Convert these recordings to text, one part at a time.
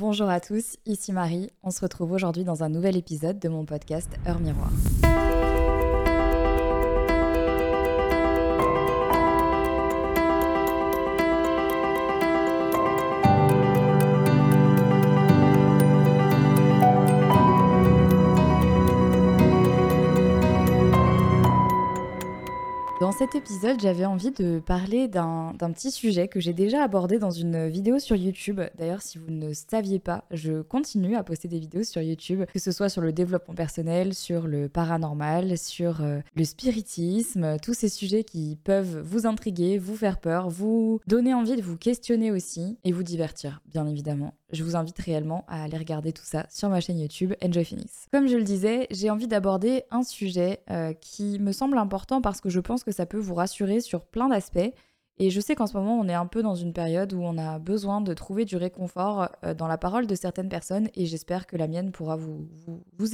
Bonjour à tous, ici Marie. On se retrouve aujourd'hui dans un nouvel épisode de mon podcast Heure Miroir. Cet épisode, j'avais envie de parler d'un petit sujet que j'ai déjà abordé dans une vidéo sur YouTube. D'ailleurs, si vous ne saviez pas, je continue à poster des vidéos sur YouTube, que ce soit sur le développement personnel, sur le paranormal, sur euh, le spiritisme, tous ces sujets qui peuvent vous intriguer, vous faire peur, vous donner envie de vous questionner aussi et vous divertir, bien évidemment je vous invite réellement à aller regarder tout ça sur ma chaîne YouTube Enjoy Phoenix. Comme je le disais, j'ai envie d'aborder un sujet euh, qui me semble important parce que je pense que ça peut vous rassurer sur plein d'aspects et je sais qu'en ce moment, on est un peu dans une période où on a besoin de trouver du réconfort euh, dans la parole de certaines personnes et j'espère que la mienne pourra vous,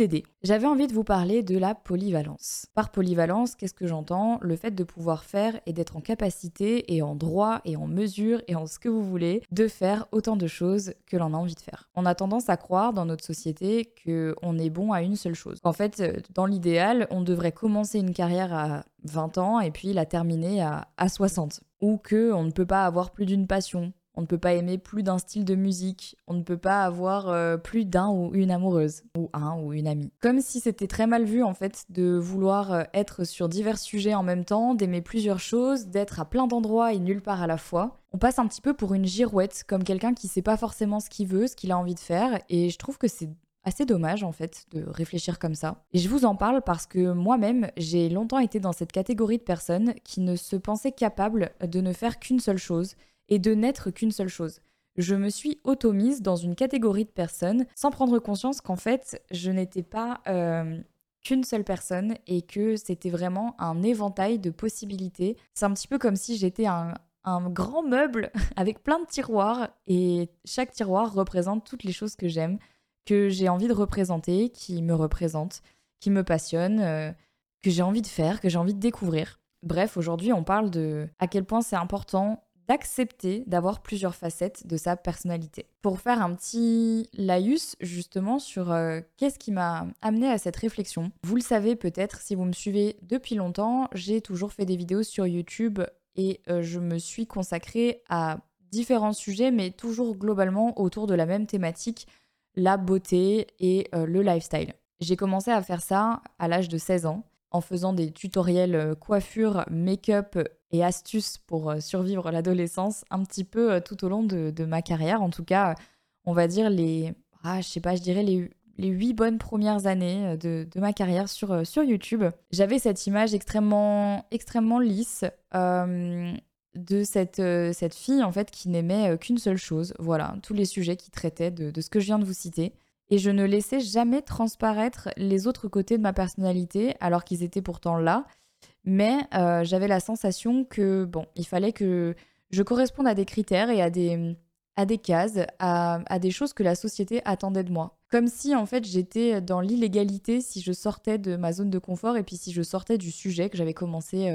aider. J'avais envie de vous parler de la polyvalence. Par polyvalence, qu'est-ce que j'entends? Le fait de pouvoir faire et d'être en capacité et en droit et en mesure et en ce que vous voulez de faire autant de choses que l'on a envie de faire. On a tendance à croire dans notre société qu'on est bon à une seule chose. En fait, euh, dans l'idéal, on devrait commencer une carrière à 20 ans et puis la terminer à, à 60 ou que on ne peut pas avoir plus d'une passion, on ne peut pas aimer plus d'un style de musique, on ne peut pas avoir euh, plus d'un ou une amoureuse, ou un ou une amie. Comme si c'était très mal vu en fait de vouloir euh, être sur divers sujets en même temps, d'aimer plusieurs choses, d'être à plein d'endroits et nulle part à la fois. On passe un petit peu pour une girouette, comme quelqu'un qui sait pas forcément ce qu'il veut, ce qu'il a envie de faire, et je trouve que c'est assez dommage en fait de réfléchir comme ça. Et je vous en parle parce que moi-même, j'ai longtemps été dans cette catégorie de personnes qui ne se pensaient capables de ne faire qu'une seule chose et de n'être qu'une seule chose. Je me suis automise dans une catégorie de personnes sans prendre conscience qu'en fait, je n'étais pas euh, qu'une seule personne et que c'était vraiment un éventail de possibilités. C'est un petit peu comme si j'étais un, un grand meuble avec plein de tiroirs et chaque tiroir représente toutes les choses que j'aime que j'ai envie de représenter, qui me représente, qui me passionne, euh, que j'ai envie de faire, que j'ai envie de découvrir. Bref, aujourd'hui, on parle de à quel point c'est important d'accepter d'avoir plusieurs facettes de sa personnalité. Pour faire un petit laïus justement sur euh, qu'est-ce qui m'a amené à cette réflexion. Vous le savez peut-être si vous me suivez depuis longtemps, j'ai toujours fait des vidéos sur YouTube et euh, je me suis consacrée à différents sujets mais toujours globalement autour de la même thématique la beauté et euh, le lifestyle. J'ai commencé à faire ça à l'âge de 16 ans en faisant des tutoriels euh, coiffure, make-up et astuces pour euh, survivre l'adolescence un petit peu tout au long de, ma carrière. En tout cas, on va dire les, ah, je sais pas, je dirais les, les 8 bonnes premières années de, ma carrière sur, sur YouTube. J'avais cette image extrêmement, extrêmement lisse de cette, euh, cette fille en fait qui n'aimait euh, qu'une seule chose, voilà, tous les sujets qui traitaient de, ce que je viens de vous citer. Et je ne laissais jamais transparaître les autres côtés de ma personnalité, alors qu'ils étaient pourtant là. Mais euh, j'avais la sensation que, bon, il fallait que je corresponde à des critères et à des, à des cases, à, à des choses que la société attendait de moi. Comme si, en fait, j'étais dans l'illégalité si je sortais de ma zone de confort et puis si je sortais du sujet que j'avais commencé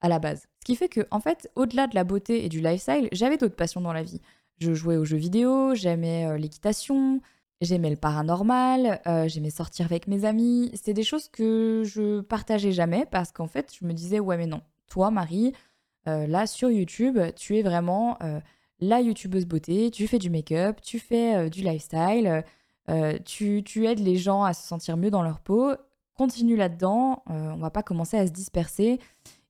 à la base. Ce qui fait que, en fait, au-delà de la beauté et du lifestyle, j'avais d'autres passions dans la vie. Je jouais aux jeux vidéo, j'aimais euh, l'équitation, j'aimais le paranormal, euh, j'aimais sortir avec mes amis. C'était des choses que je partageais jamais parce qu'en fait, je me disais, ouais, mais non, toi, Marie, euh, là, sur YouTube, tu es vraiment la youtubeuse beauté, tu fais du make-up, tu fais du lifestyle, tu, tu aides les gens à se sentir mieux dans leur peau. Continue là-dedans, on va pas commencer à se disperser.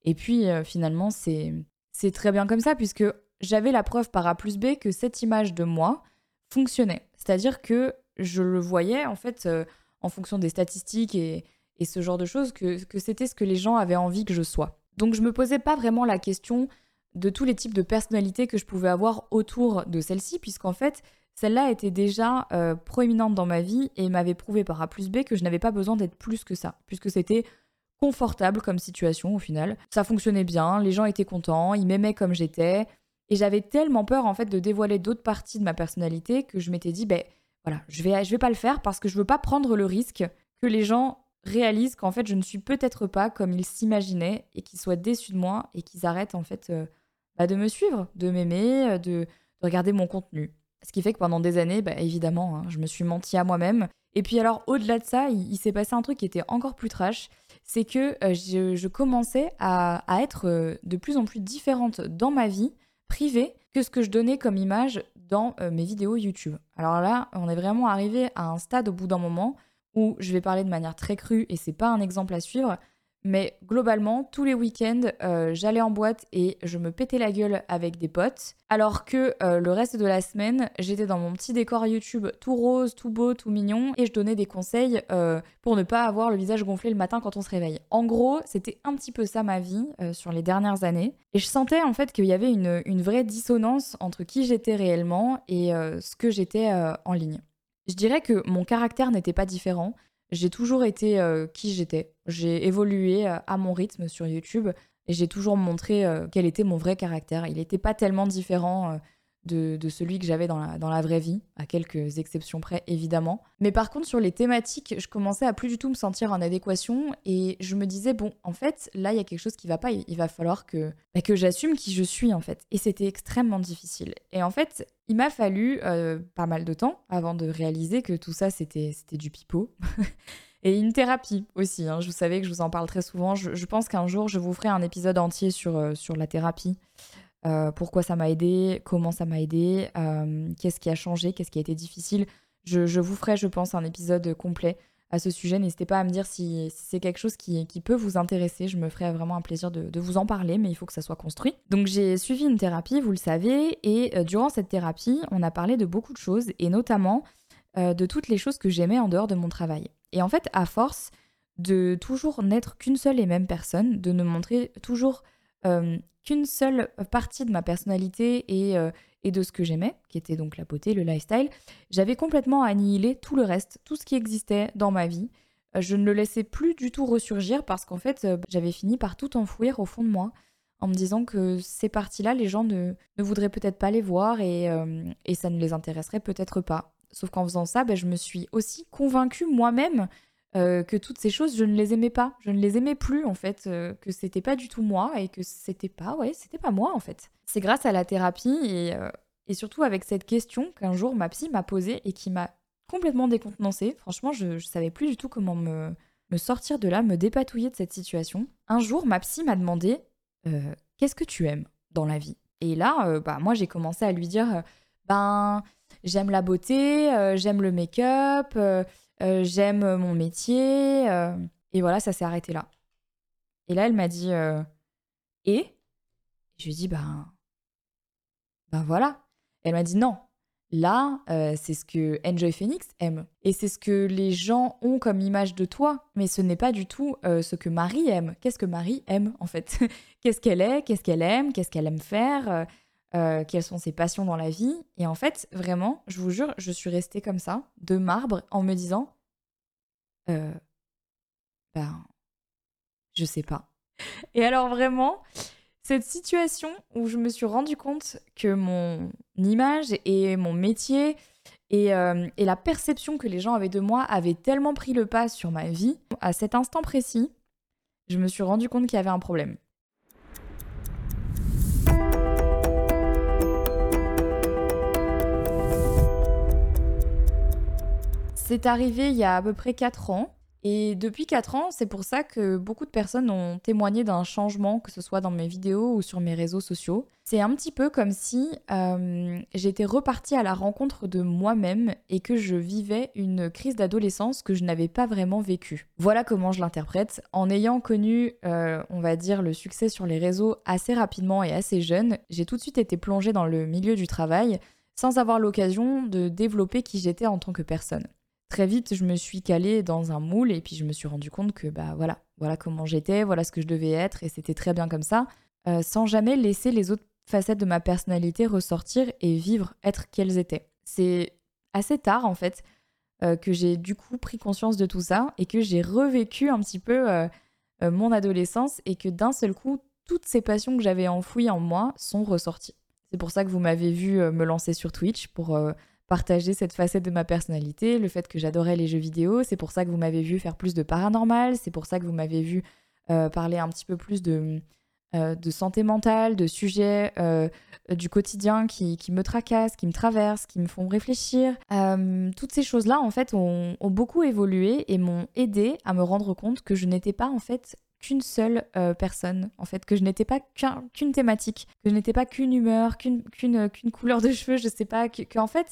Et puis euh, finalement, c'est très bien comme ça, puisque j'avais la preuve par A plus B que cette image de moi fonctionnait. C'est-à-dire que je le voyais, en fait, euh, en fonction des statistiques et, et, ce genre de choses, que, que c'était ce que les gens avaient envie que je sois. Donc je me posais pas vraiment la question de tous les types de personnalités que je pouvais avoir autour de celle-ci, puisqu'en fait, celle-là était déjà euh, proéminente dans ma vie et m'avait prouvé par A plus B que je n'avais pas besoin d'être plus que ça, puisque c'était confortable comme situation au final. Ça fonctionnait bien, les gens étaient contents, ils m'aimaient comme j'étais. Et j'avais tellement peur en fait de dévoiler d'autres parties de ma personnalité que je m'étais dit, ben voilà, je vais, je vais pas le faire parce que je veux pas prendre le risque que les gens réalisent qu'en fait je ne suis peut-être pas comme ils s'imaginaient et qu'ils soient déçus de moi et qu'ils arrêtent en fait euh, bah, de me suivre, de m'aimer, euh, de, de regarder mon contenu. Ce qui fait que pendant des années, bah, évidemment, hein, je me suis menti à moi-même. Et puis alors, au-delà de ça, il, s'est passé un truc qui était encore plus trash. C'est que euh, je, commençais à, être euh, de plus en plus différente dans ma vie privée que ce que je donnais comme image dans euh, mes vidéos YouTube. Alors là, on est vraiment arrivé à un stade au bout d'un moment où je vais parler de manière très crue et c'est pas un exemple à suivre, mais globalement, tous les week-ends, euh, j'allais en boîte et je me pétais la gueule avec des potes. Alors que euh, le reste de la semaine, j'étais dans mon petit décor YouTube tout rose, tout beau, tout mignon. Et je donnais des conseils euh, pour ne pas avoir le visage gonflé le matin quand on se réveille. En gros, c'était un petit peu ça ma vie sur les dernières années. Et je sentais en fait qu'il y avait une, une, vraie dissonance entre qui j'étais réellement et ce que j'étais en ligne. Je dirais que mon caractère n'était pas différent. J'ai toujours été euh, qui j'étais. J'ai évolué euh, à mon rythme sur YouTube et j'ai toujours montré euh, quel était mon vrai caractère. Il n'était pas tellement différent de, celui que j'avais dans la, dans la vraie vie, à quelques exceptions près évidemment. Mais par contre sur les thématiques, je commençais à plus du tout me sentir en adéquation et je me disais bon en fait là il y a quelque chose qui va pas, il, va falloir que, bah, que j'assume qui je suis en fait. Et c'était extrêmement difficile. Et en fait il m'a fallu euh, pas mal de temps avant de réaliser que tout ça c'était du pipeau. et une thérapie aussi. Hein. Je vous savais que je vous en parle très souvent. Je, pense qu'un jour je vous ferai un épisode entier sur, euh, sur la thérapie. Euh, pourquoi ça m'a aidé, comment ça m'a aidé, euh, qu'est-ce qui a changé, qu'est-ce qui a été difficile. Je, vous ferai, je pense, un épisode complet à ce sujet. N'hésitez pas à me dire si, c'est quelque chose qui, peut vous intéresser. Je me ferai vraiment un plaisir de, vous en parler, mais il faut que ça soit construit. Donc j'ai suivi une thérapie, vous le savez, et euh, durant cette thérapie, on a parlé de beaucoup de choses, et notamment de toutes les choses que j'aimais en dehors de mon travail. Et en fait, à force de toujours n'être qu'une seule et même personne, de ne montrer toujours qu'une seule partie de ma personnalité et, euh, et de ce que j'aimais, qui était donc la beauté, le lifestyle, j'avais complètement annihilé tout le reste, tout ce qui existait dans ma vie. Euh, je ne le laissais plus du tout ressurgir parce qu'en fait, euh, j'avais fini par tout enfouir au fond de moi en me disant que ces parties-là, les gens ne, voudraient peut-être pas les voir et, et ça ne les intéresserait peut-être pas. Sauf qu'en faisant ça, ben, je me suis aussi convaincue moi-même euh, que toutes ces choses, je ne les aimais pas. Je ne les aimais plus, en fait, euh, que c'était pas du tout moi et que c'était pas, ouais, c'était pas moi, en fait. C'est grâce à la thérapie et, euh, et surtout avec cette question qu'un jour ma psy m'a posée et qui m'a complètement décontenancée. Franchement, je, je savais plus du tout comment me, me sortir de là, me dépatouiller de cette situation. Un jour, ma psy m'a demandé Qu'est-ce que tu aimes dans la vie? Et là, bah, moi, j'ai commencé à lui dire Ben, j'aime la beauté, j'aime le make-up euh, j'aime mon métier. Euh, et voilà, ça s'est arrêté là. Et là, elle m'a dit euh, Et? Je lui ai dit Ben, ben voilà. Elle m'a dit Non. Là, c'est ce que Enjoy Phoenix aime. Et c'est ce que les gens ont comme image de toi. Mais ce n'est pas du tout ce que Marie aime. Qu'est-ce que Marie aime, en fait? Qu'est-ce qu'elle est? Qu'est-ce qu'elle aime? Qu'est-ce qu'elle aime faire? Euh, quelles sont ses passions dans la vie. Et en fait, vraiment, je vous jure, je suis restée comme ça, de marbre, en me disant, euh, ben, je sais pas. Et alors vraiment, cette situation où je me suis rendu compte que mon image et mon métier et, euh, et, la perception que les gens avaient de moi avaient tellement pris le pas sur ma vie, à cet instant précis, je me suis rendu compte qu'il y avait un problème. C'est arrivé il y a à peu près 4 ans. Et depuis 4 ans, c'est pour ça que beaucoup de personnes ont témoigné d'un changement, que ce soit dans mes vidéos ou sur mes réseaux sociaux. C'est un petit peu comme si euh, j'étais repartie à la rencontre de moi-même et que je vivais une crise d'adolescence que je n'avais pas vraiment vécue. Voilà comment je l'interprète. En ayant connu, euh, on va dire, le succès sur les réseaux assez rapidement et assez jeune, j'ai tout de suite été plongée dans le milieu du travail sans avoir l'occasion de développer qui j'étais en tant que personne très vite, je me suis calée dans un moule et puis je me suis rendu compte que bah voilà, voilà comment j'étais, voilà ce que je devais être et c'était très bien comme ça, euh, sans jamais laisser les autres facettes de ma personnalité ressortir et vivre, être qu'elles étaient. C'est assez tard en fait euh, que j'ai du coup pris conscience de tout ça et que j'ai revécu un petit peu euh, mon adolescence et que d'un seul coup, toutes ces passions que j'avais enfouies en moi sont ressorties. C'est pour ça que vous m'avez vu me lancer sur Twitch pour partager cette facette de ma personnalité, le fait que j'adorais les jeux vidéo. C'est pour ça que vous m'avez vu faire plus de paranormal, c'est pour ça que vous m'avez vu euh, parler un petit peu plus de, de santé mentale, de sujets du quotidien qui, me tracassent, qui me traversent, qui me font réfléchir. toutes ces choses-là, en fait, ont, ont, beaucoup évolué et m'ont aidé à me rendre compte que je n'étais pas, en fait, qu'une seule euh, personne, en fait, que je n'étais pas qu'une thématique, que je n'étais pas qu'une humeur, qu'une couleur de cheveux, je sais pas, qu'en en fait,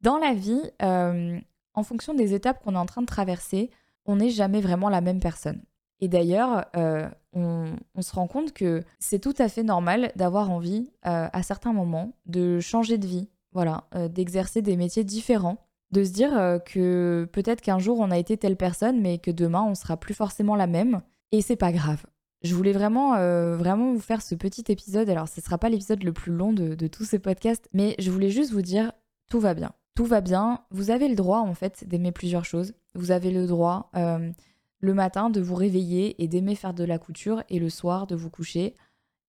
dans la vie, euh, en fonction des étapes qu'on est en train de traverser, on n'est jamais vraiment la même personne. Et d'ailleurs, euh, on, on, se rend compte que c'est tout à fait normal d'avoir envie, à certains moments, de changer de vie, voilà, d'exercer des métiers différents de se dire que peut-être qu'un jour on a été telle personne, mais que demain on sera plus forcément la même, et c'est pas grave. Je voulais vraiment, euh, vraiment vous faire ce petit épisode. Alors, ce sera pas l'épisode le plus long de, de tous ces podcasts, mais je voulais juste vous dire tout va bien. Tout va bien. Vous avez le droit, en fait, d'aimer plusieurs choses. Vous avez le droit, euh, le matin, de vous réveiller et d'aimer faire de la couture, et le soir, de vous coucher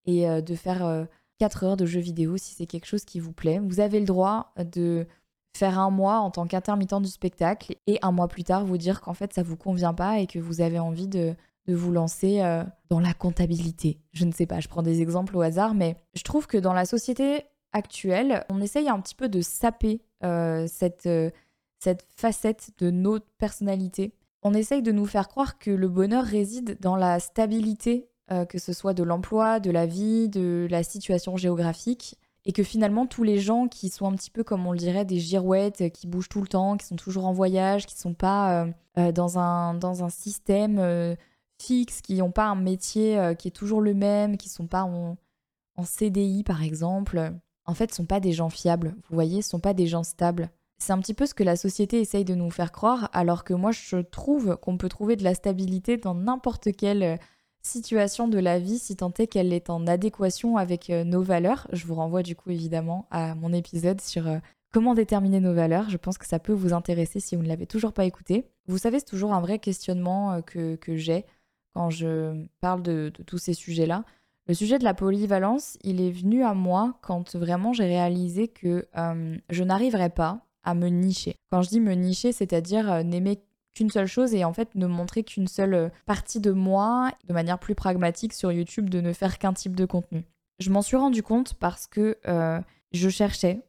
et euh, de faire 4 heures de jeux vidéo si c'est quelque chose qui vous plaît. Vous avez le droit de faire un mois en tant qu'intermittent du spectacle et un mois plus tard vous dire qu'en fait ça vous convient pas et que vous avez envie de de vous lancer euh, dans la comptabilité. Je ne sais pas, je prends des exemples au hasard, mais je trouve que dans la société actuelle, on essaye un petit peu de saper euh, cette, euh, cette facette de notre personnalité. On essaye de nous faire croire que le bonheur réside dans la stabilité, que ce soit de l'emploi, de la vie, de la situation géographique, et que finalement tous les gens qui sont un petit peu comme on le dirait des girouettes, qui bougent tout le temps, qui sont toujours en voyage, qui ne sont pas dans, un, dans un système fixes, qui n'ont pas un métier euh, qui est toujours le même, qui sont pas en, CDI par exemple, en fait, sont pas des gens fiables. Vous voyez, sont pas des gens stables. C'est un petit peu ce que la société essaye de nous faire croire, alors que moi je trouve qu'on peut trouver de la stabilité dans n'importe quelle euh, situation de la vie si tant est qu'elle est en adéquation avec euh, nos valeurs. Je vous renvoie du coup évidemment à mon épisode sur comment déterminer nos valeurs. Je pense que ça peut vous intéresser si vous ne l'avez toujours pas écouté. Vous savez, c'est toujours un vrai questionnement que, que j'ai quand je parle de, tous ces sujets-là. Le sujet de la polyvalence, il est venu à moi quand vraiment j'ai réalisé que euh, je n'arriverais pas à me nicher. Quand je dis me nicher, c'est-à-dire euh, n'aimer qu'une seule chose et en fait ne montrer qu'une seule euh, partie de moi, de manière plus pragmatique sur YouTube, de ne faire qu'un type de contenu. Je m'en suis rendu compte parce que je cherchais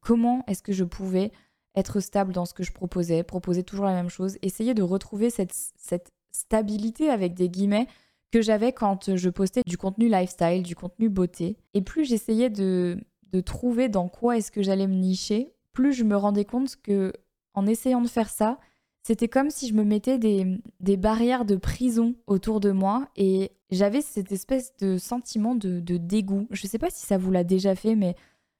comment est-ce que je pouvais être stable dans ce que je proposais, proposer toujours la même chose, essayer de retrouver cette, cette stabilité avec des guillemets que j'avais quand je postais du contenu lifestyle, du contenu beauté. Et plus j'essayais de, de trouver dans quoi est-ce que j'allais me nicher, plus je me rendais compte que en essayant de faire ça, c'était comme si je me mettais des, des, barrières de prison autour de moi et j'avais cette espèce de sentiment de, de dégoût. Je ne sais pas si ça vous l'a déjà fait, mais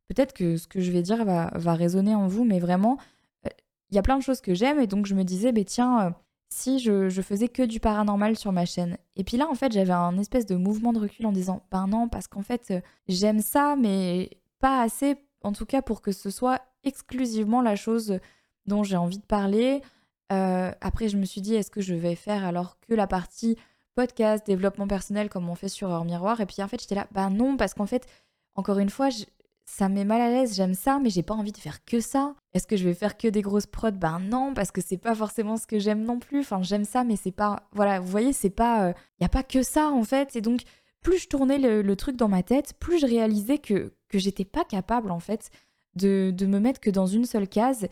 peut-être que ce que je vais dire va, va résonner en vous, mais vraiment, euh, il y a plein de choses que j'aime et donc je me disais, mais tiens, euh, si je, faisais que du paranormal sur ma chaîne. Et puis là, en fait, j'avais un espèce de mouvement de recul en disant, ben non, parce qu'en fait, euh, j'aime ça, mais pas assez, en tout cas, pour que ce soit exclusivement la chose dont j'ai envie de parler. Euh, après, je me suis dit, est-ce que je vais faire alors que la partie podcast, développement personnel, comme on fait sur Heure Miroir? Et puis en fait, j'étais là, ben non, parce qu'en fait, encore une fois, ça me met mal à l'aise, j'aime ça, mais j'ai pas envie de faire que ça. Est-ce que je vais faire que des grosses prods? Ben non, parce que c'est pas forcément ce que j'aime non plus. Enfin, j'aime ça, mais c'est pas. Voilà, vous voyez, c'est pas. Il euh, y a pas que ça en fait. Et donc, plus je tournais le, truc dans ma tête, plus je réalisais que, que j'étais pas capable en fait de, de me mettre que dans une seule case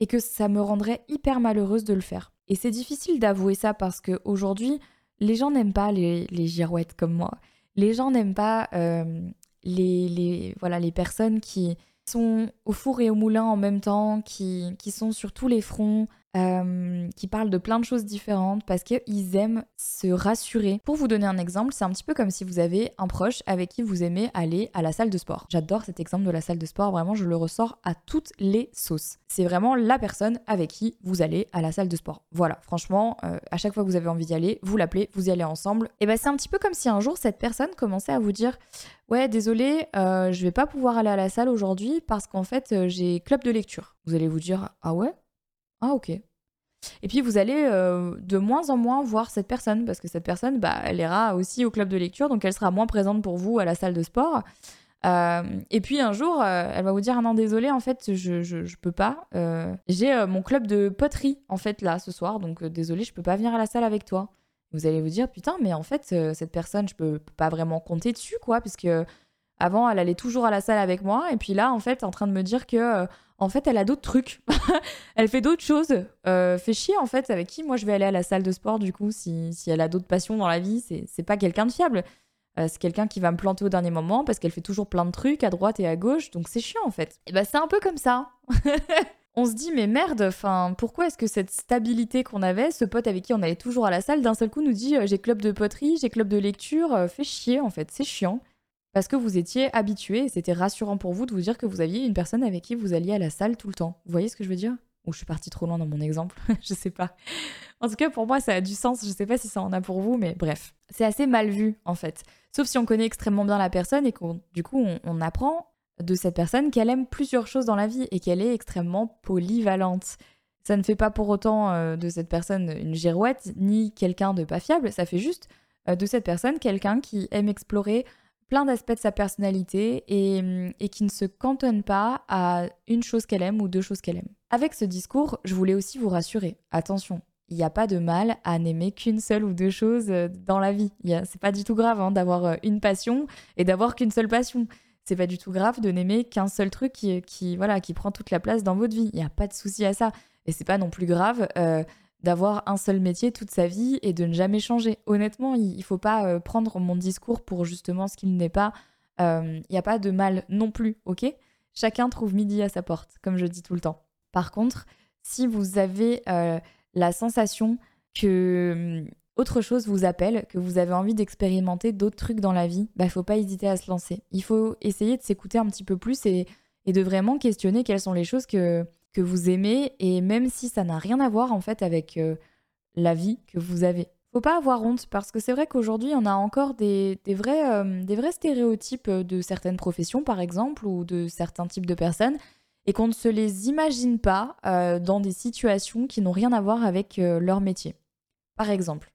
et que ça me rendrait hyper malheureuse de le faire. Et c'est difficile d'avouer ça parce que aujourd'hui, les gens n'aiment pas les, les girouettes comme moi. Les gens n'aiment pas euh, les, voilà, les personnes qui sont au four et au moulin en même temps, qui, qui sont sur tous les fronts, euh, qui parlent de plein de choses différentes parce qu'ils aiment se rassurer. Pour vous donner un exemple, c'est un petit peu comme si vous avez un proche avec qui vous aimez aller à la salle de sport. J'adore cet exemple de la salle de sport, vraiment je le ressors à toutes les sauces. C'est vraiment la personne avec qui vous allez à la salle de sport. Voilà, franchement, euh, à chaque fois que vous avez envie d'y aller, vous l'appelez, vous y allez ensemble. Et ben c'est un petit peu comme si un jour cette personne commençait à vous dire Ouais, désolé, euh, je vais pas pouvoir aller à la salle aujourd'hui parce qu'en fait j'ai club de lecture. Vous allez vous dire Ah ouais? Ah ok. Et puis vous allez euh, de moins en moins voir cette personne parce que cette personne, bah, elle ira aussi au club de lecture, donc elle sera moins présente pour vous à la salle de sport. Euh, et puis un jour, euh, elle va vous dire ah non désolé en fait je, je, peux pas. J'ai mon club de poterie en fait là ce soir, donc désolé je peux pas venir à la salle avec toi. Vous allez vous dire, putain, mais en fait, cette personne, je peux pas vraiment compter dessus, quoi, puisque avant, elle allait toujours à la salle avec moi, et puis là, en fait, en train de me dire que, euh, en fait, elle a d'autres trucs. elle fait d'autres choses. Euh, fait chier, en fait, avec qui moi je vais aller à la salle de sport, du coup, si, si elle a d'autres passions dans la vie, c'est pas quelqu'un de fiable. c'est quelqu'un qui va me planter au dernier moment parce qu'elle fait toujours plein de trucs à droite et à gauche, donc c'est chiant, en fait. Et bah, c'est un peu comme ça. on se dit mais merde, enfin pourquoi est-ce que cette stabilité qu'on avait, ce pote avec qui on allait toujours à la salle, d'un seul coup nous dit euh, j'ai club de poterie, j'ai club de lecture, euh, fait chier en fait, c'est chiant. Parce que vous étiez habitué c'était rassurant pour vous de vous dire que vous aviez une personne avec qui vous alliez à la salle tout le temps. Vous voyez ce que je veux dire? Ou je suis partie trop loin dans mon exemple, je sais pas. En tout cas pour moi ça a du sens, je sais pas si ça en a pour vous, mais bref. C'est assez mal vu en fait. Sauf si on connaît extrêmement bien la personne et qu'on du coup on apprend de cette personne qu'elle aime plusieurs choses dans la vie et qu'elle est extrêmement polyvalente. Ça ne fait pas pour autant euh, de cette personne une girouette ni quelqu'un de pas fiable, ça fait juste euh, de cette personne quelqu'un qui aime explorer plein d'aspects de sa personnalité et, mm, qui ne se cantonne pas à une chose qu'elle aime ou deux choses qu'elle aime. Avec ce discours, je voulais aussi vous rassurer. Attention, il n'y a pas de mal à n'aimer qu'une seule ou deux choses euh, dans la vie. C'est pas du tout grave hein, d'avoir une passion et d'avoir qu'une seule passion c'est pas du tout grave de n'aimer qu'un seul truc qui, qui, voilà, qui prend toute la place dans votre vie. Il n'y a pas de souci à ça. Et c'est pas non plus grave euh, d'avoir un seul métier toute sa vie et de ne jamais changer. Honnêtement, il, ne faut pas euh, prendre mon discours pour justement ce qu'il n'est pas. Euh, il n'y a pas de mal non plus, ok? Chacun trouve midi à sa porte, comme je dis tout le temps. Par contre, si vous avez la sensation que hum, autre chose vous appelle, que vous avez envie d'expérimenter d'autres trucs dans la vie, bah faut pas hésiter à se lancer. Il faut essayer de s'écouter un petit peu plus et, de vraiment questionner quelles sont les choses que, que vous aimez et même si ça n'a rien à voir en fait avec euh, la vie que vous avez. Faut pas avoir honte parce que c'est vrai qu'aujourd'hui on a encore des, vrais, euh, des vrais stéréotypes de certaines professions par exemple ou de certains types de personnes et qu'on ne se les imagine pas euh, dans des situations qui n'ont rien à voir avec leur métier. Par exemple,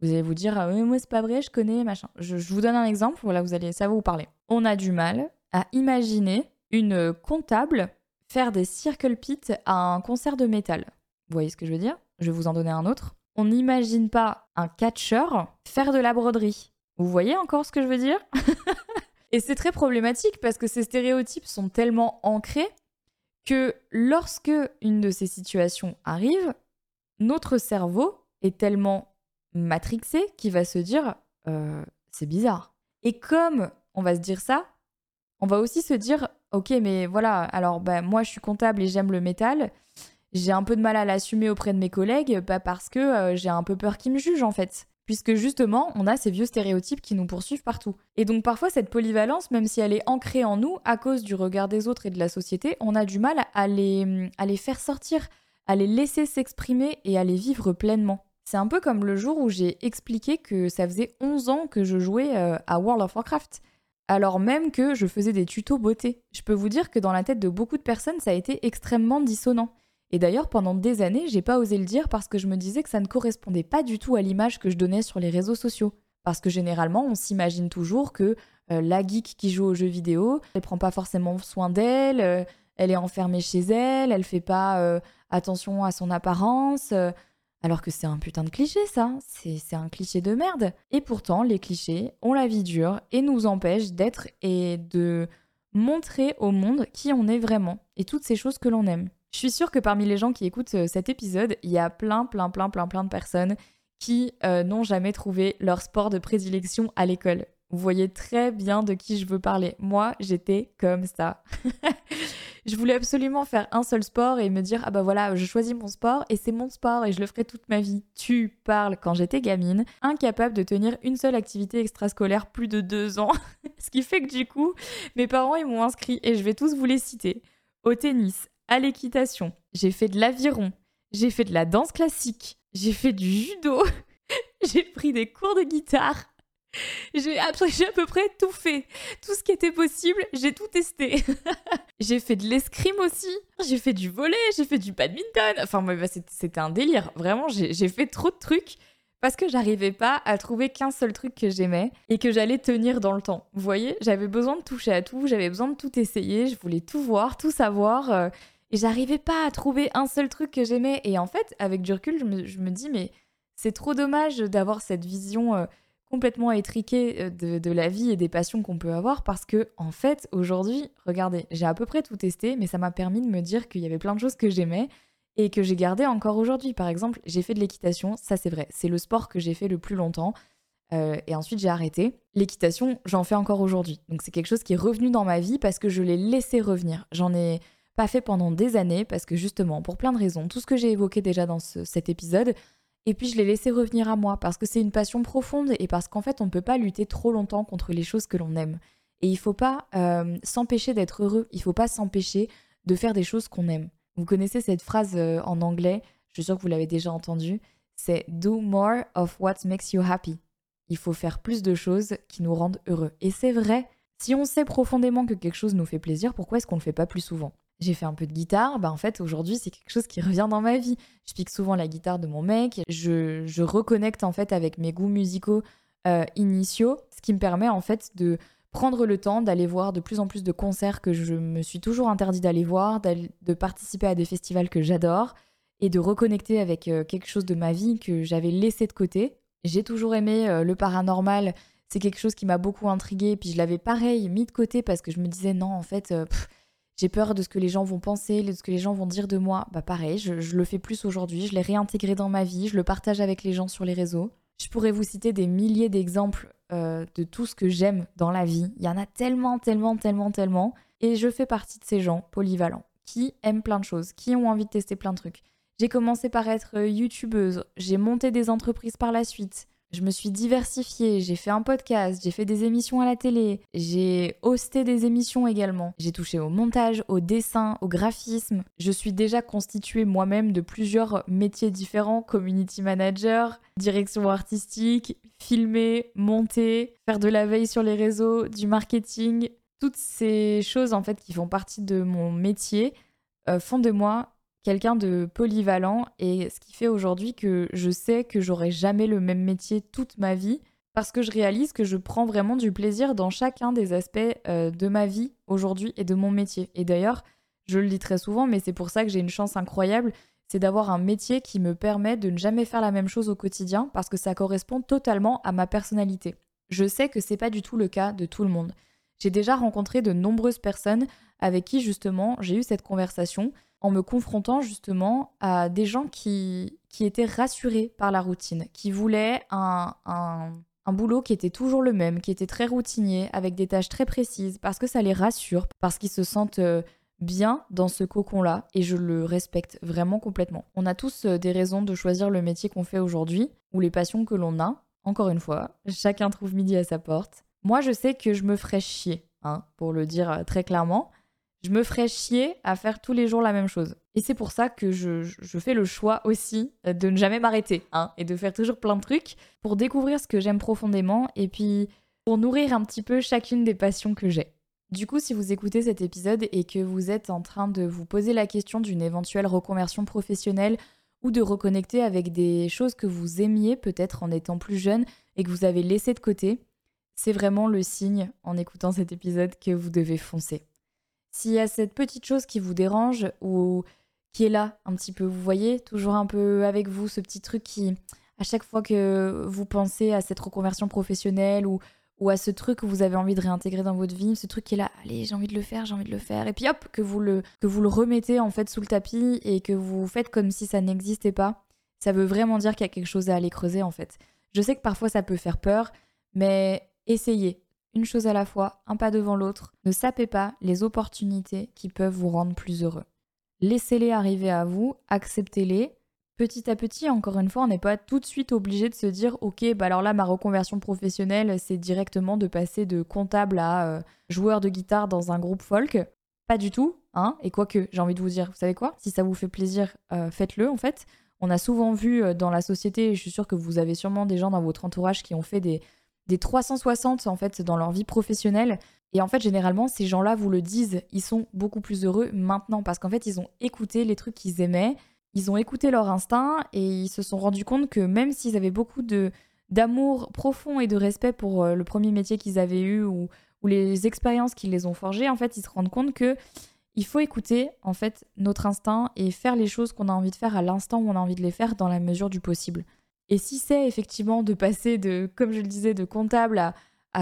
vous allez vous dire, ah, moi c'est pas vrai, je connais, machin. Je, vous donne un exemple, voilà, vous allez, ça va vous parler. On a du mal à imaginer une comptable faire des circle pits à un concert de métal. Vous voyez ce que je veux dire? Je vais vous en donner un autre. On n'imagine pas un catcheur faire de la broderie. Vous voyez encore ce que je veux dire? Et c'est très problématique parce que ces stéréotypes sont tellement ancrés que lorsque une de ces situations arrive, notre cerveau est tellement matrixé qui va se dire euh, c'est bizarre. Et comme on va se dire ça, on va aussi se dire ok mais voilà alors bah, moi je suis comptable et j'aime le métal. J'ai un peu de mal à l'assumer auprès de mes collègues pas parce que euh, j'ai un peu peur qu'ils me jugent en fait. Puisque justement, on a ces vieux stéréotypes qui nous poursuivent partout. Et donc parfois, cette polyvalence, même si elle est ancrée en nous à cause du regard des autres et de la société, on a du mal à les, à les faire sortir, à les laisser s'exprimer et à les vivre pleinement. C'est un peu comme le jour où j'ai expliqué que ça faisait 11 ans que je jouais euh, à World of Warcraft, alors même que je faisais des tutos beauté. Je peux vous dire que dans la tête de beaucoup de personnes, ça a été extrêmement dissonant. Et d'ailleurs, pendant des années, j'ai pas osé le dire parce que je me disais que ça ne correspondait pas du tout à l'image que je donnais sur les réseaux sociaux. Parce que généralement, on s'imagine toujours que euh, la geek qui joue aux jeux vidéo, elle prend pas forcément soin d'elle, euh, elle est enfermée chez elle, elle fait pas attention à son apparence. Alors que c'est un putain de cliché ça, c'est un cliché de merde. Et pourtant, les clichés ont la vie dure et nous empêchent d'être et de montrer au monde qui on est vraiment et toutes ces choses que l'on aime. Je suis sûre que parmi les gens qui écoutent euh, cet épisode, il y a plein, plein, plein, plein, plein de personnes qui euh, n'ont jamais trouvé leur sport de prédilection à l'école. Vous voyez très bien de qui je veux parler. Moi, j'étais comme ça. je voulais absolument faire un seul sport et me dire ah bah voilà, je choisis mon sport et c'est mon sport et je le ferai toute ma vie. Tu parles quand j'étais gamine, incapable de tenir une seule activité extrascolaire plus de deux ans. Ce qui fait que du coup, mes parents ils m'ont inscrit et je vais tous vous les citer. Au tennis, à l'équitation, j'ai fait de l'aviron, j'ai fait de la danse classique, j'ai fait du judo, j'ai pris des cours de guitare. J'ai à peu près tout fait. Tout ce qui était possible, j'ai tout testé. j'ai fait de l'escrime aussi. J'ai fait du volet, j'ai fait du badminton. Enfin, bah, c'était un délire. Vraiment, j'ai fait trop de trucs parce que j'arrivais pas à trouver qu'un seul truc que j'aimais et que j'allais tenir dans le temps. Vous voyez, j'avais besoin de toucher à tout, j'avais besoin de tout essayer, je voulais tout voir, tout savoir. Euh, et j'arrivais pas à trouver un seul truc que j'aimais. Et en fait, avec du recul, je me dis, mais C'est trop dommage d'avoir cette vision euh, complètement étriquée euh, de, de, la vie et des passions qu'on peut avoir parce que, en fait, aujourd'hui, regardez, j'ai à peu près tout testé, mais ça m'a permis de me dire qu'il y avait plein de choses que j'aimais et que j'ai gardé encore aujourd'hui. Par exemple, j'ai fait de l'équitation, ça c'est vrai, c'est le sport que j'ai fait le plus longtemps. Euh, et ensuite, j'ai arrêté. L'équitation, j'en fais encore aujourd'hui. Donc, c'est quelque chose qui est revenu dans ma vie parce que je l'ai laissé revenir. J'en ai pas fait pendant des années parce que justement, pour plein de raisons, tout ce que j'ai évoqué déjà dans cet épisode, et puis je l'ai laissé revenir à moi parce que c'est une passion profonde et parce qu'en fait, on ne peut pas lutter trop longtemps contre les choses que l'on aime. Et il faut pas euh, s'empêcher d'être heureux, il faut pas s'empêcher de faire des choses qu'on aime. Vous connaissez cette phrase euh, en anglais, je suis sûre que vous l'avez déjà entendue, c'est Do more of what makes you happy il faut faire plus de choses qui nous rendent heureux. Et c'est vrai, si on sait profondément que quelque chose nous fait plaisir, pourquoi est-ce qu'on ne le fait pas plus souvent? J'ai fait un peu de guitare, bah en fait aujourd'hui c'est quelque chose qui revient dans ma vie. Je pique souvent la guitare de mon mec, je, reconnecte en fait avec mes goûts musicaux euh, initiaux, ce qui me permet en fait de prendre le temps d'aller voir de plus en plus de concerts que je me suis toujours interdit d'aller voir, de participer à des festivals que j'adore et de reconnecter avec euh, quelque chose de ma vie que j'avais laissé de côté j'ai toujours aimé euh, le paranormal. C'est quelque chose qui m'a beaucoup intriguée. Puis je l'avais pareil mis de côté parce que je me disais non, en fait, j'ai peur de ce que les gens vont penser, de ce que les gens vont dire de moi. Bah pareil, je, le fais plus aujourd'hui. Je l'ai réintégré dans ma vie. Je le partage avec les gens sur les réseaux. Je pourrais vous citer des milliers d'exemples euh, de tout ce que j'aime dans la vie. Il y en a tellement, tellement, tellement, tellement. Et je fais partie de ces gens polyvalents qui aiment plein de choses, qui ont envie de tester plein de trucs. J'ai commencé par être youtubeuse, j'ai monté des entreprises par la suite, je me suis diversifiée, j'ai fait un podcast, j'ai fait des émissions à la télé, j'ai hosté des émissions également. J'ai touché au montage, au dessin, au graphisme. Je suis déjà constituée moi-même de plusieurs métiers différents, community manager, direction artistique, filmer, monter, faire de la veille sur les réseaux, du marketing. Toutes ces choses en fait qui font partie de mon métier euh, font de moi quelqu'un de polyvalent et ce qui fait aujourd'hui que je sais que j'aurai jamais le même métier toute ma vie parce que je réalise que je prends vraiment du plaisir dans chacun des aspects euh, de ma vie aujourd'hui et de mon métier. Et d'ailleurs, je le dis très souvent, mais c'est pour ça que j'ai une chance incroyable, c'est d'avoir un métier qui me permet de ne jamais faire la même chose au quotidien parce que ça correspond totalement à ma personnalité. Je sais que c'est pas du tout le cas de tout le monde. J'ai déjà rencontré de nombreuses personnes avec qui justement j'ai eu cette conversation en me confrontant justement à des gens qui, qui étaient rassurés par la routine, qui voulaient un, un, un boulot qui était toujours le même, qui était très routinier, avec des tâches très précises, parce que ça les rassure, parce qu'ils se sentent euh, bien dans ce cocon-là, et je le respecte vraiment complètement. On a tous euh, des raisons de choisir le métier qu'on fait aujourd'hui, ou les passions que l'on a. Encore une fois, chacun trouve midi à sa porte. Moi, je sais que je me ferais chier, hein, pour le dire euh, très clairement je me ferais chier à faire tous les jours la même chose. Et c'est pour ça que je, fais le choix aussi de ne jamais m'arrêter, hein, et de faire toujours plein de trucs pour découvrir ce que j'aime profondément et puis pour nourrir un petit peu chacune des passions que j'ai. Du coup, si vous écoutez cet épisode et que vous êtes en train de vous poser la question d'une éventuelle reconversion professionnelle ou de reconnecter avec des choses que vous aimiez peut-être en étant plus jeune et que vous avez laissé de côté, c'est vraiment le signe en écoutant cet épisode que vous devez foncer. S'il y a cette petite chose qui vous dérange ou qui est là un petit peu, vous voyez, toujours un peu avec vous, ce petit truc qui, à chaque fois que vous pensez à cette reconversion professionnelle ou, ou à ce truc que vous avez envie de réintégrer dans votre vie, ce truc qui est là, allez, j'ai envie de le faire, j'ai envie de le faire, et puis hop, que vous le, que vous le remettez en fait sous le tapis et que vous faites comme si ça n'existait pas, ça veut vraiment dire qu'il y a quelque chose à aller creuser en fait. Je sais que parfois ça peut faire peur, mais essayez, une chose à la fois, un pas devant l'autre. Ne sapez pas les opportunités qui peuvent vous rendre plus heureux. Laissez-les arriver à vous, acceptez-les. Petit à petit, encore une fois, on n'est pas tout de suite obligé de se dire ok, bah alors là, ma reconversion professionnelle, c'est directement de passer de comptable à euh, joueur de guitare dans un groupe folk. Pas du tout, hein. Et quoique, j'ai envie de vous dire, vous savez quoi? Si ça vous fait plaisir, euh, faites-le en fait. On a souvent vu euh, dans la société, je suis sûre que vous avez sûrement des gens dans votre entourage qui ont fait des, des 360 en fait dans leur vie professionnelle. Et en fait, généralement, ces gens-là vous le disent, ils sont beaucoup plus heureux maintenant parce qu'en fait, ils ont écouté les trucs qu'ils aimaient, ils ont écouté leur instinct et ils se sont rendus compte que même s'ils avaient beaucoup d'amour profond et de respect pour euh, le premier métier qu'ils avaient eu ou, ou les expériences qui les ont forgées, en fait, ils se rendent compte que il faut écouter en fait notre instinct et faire les choses qu'on a envie de faire à l'instant où on a envie de les faire dans la mesure du possible. Et si c'est effectivement de passer de, comme je le disais, de comptable à,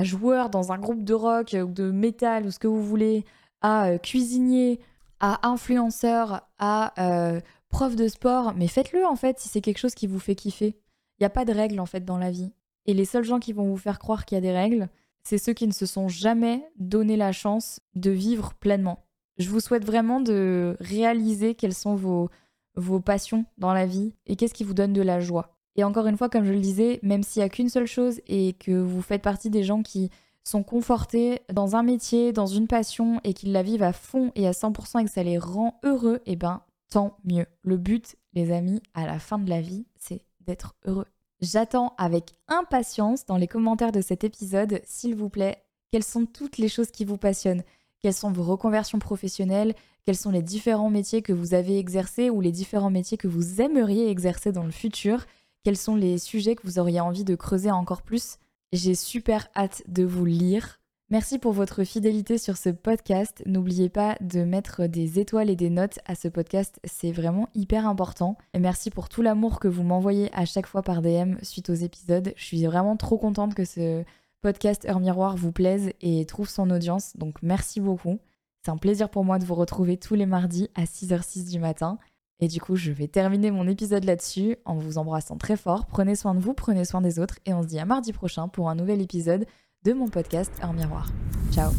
joueur dans un groupe de rock ou de métal ou ce que vous voulez, à euh, cuisinier, à influenceur, à euh, prof de sport, mais faites-le en fait si c'est quelque chose qui vous fait kiffer. Il n'y a pas de règles en fait dans la vie. Et les seuls gens qui vont vous faire croire qu'il y a des règles, c'est ceux qui ne se sont jamais donné la chance de vivre pleinement. Je vous souhaite vraiment de réaliser quelles sont vos, vos passions dans la vie et qu'est-ce qui vous donne de la joie. Et encore une fois, comme je le disais, même s'il n'y a qu'une seule chose et que vous faites partie des gens qui sont confortés dans un métier, dans une passion et qu'ils la vivent à fond et à 100% et que ça les rend heureux, eh ben tant mieux. Le but, les amis, à la fin de la vie, c'est d'être heureux. J'attends avec impatience dans les commentaires de cet épisode, s'il vous plaît, quelles sont toutes les choses qui vous passionnent, quelles sont vos reconversions professionnelles, quels sont les différents métiers que vous avez exercés ou les différents métiers que vous aimeriez exercer dans le futur, quels sont les sujets que vous auriez envie de creuser encore plus. J'ai super hâte de vous lire. Merci pour votre fidélité sur ce podcast. N'oubliez pas de mettre des étoiles et des notes à ce podcast, c'est vraiment hyper important. Et merci pour tout l'amour que vous m'envoyez à chaque fois par DM suite aux épisodes. Je suis vraiment trop contente que ce podcast Heure Miroir vous plaise et trouve son audience, donc merci beaucoup. C'est un plaisir pour moi de vous retrouver tous les mardis à 6h06 du matin. Et du coup, je vais terminer mon épisode là-dessus en vous embrassant très fort. Prenez soin de vous, prenez soin des autres et on se dit à mardi prochain pour un nouvel épisode de mon podcast Un miroir. Ciao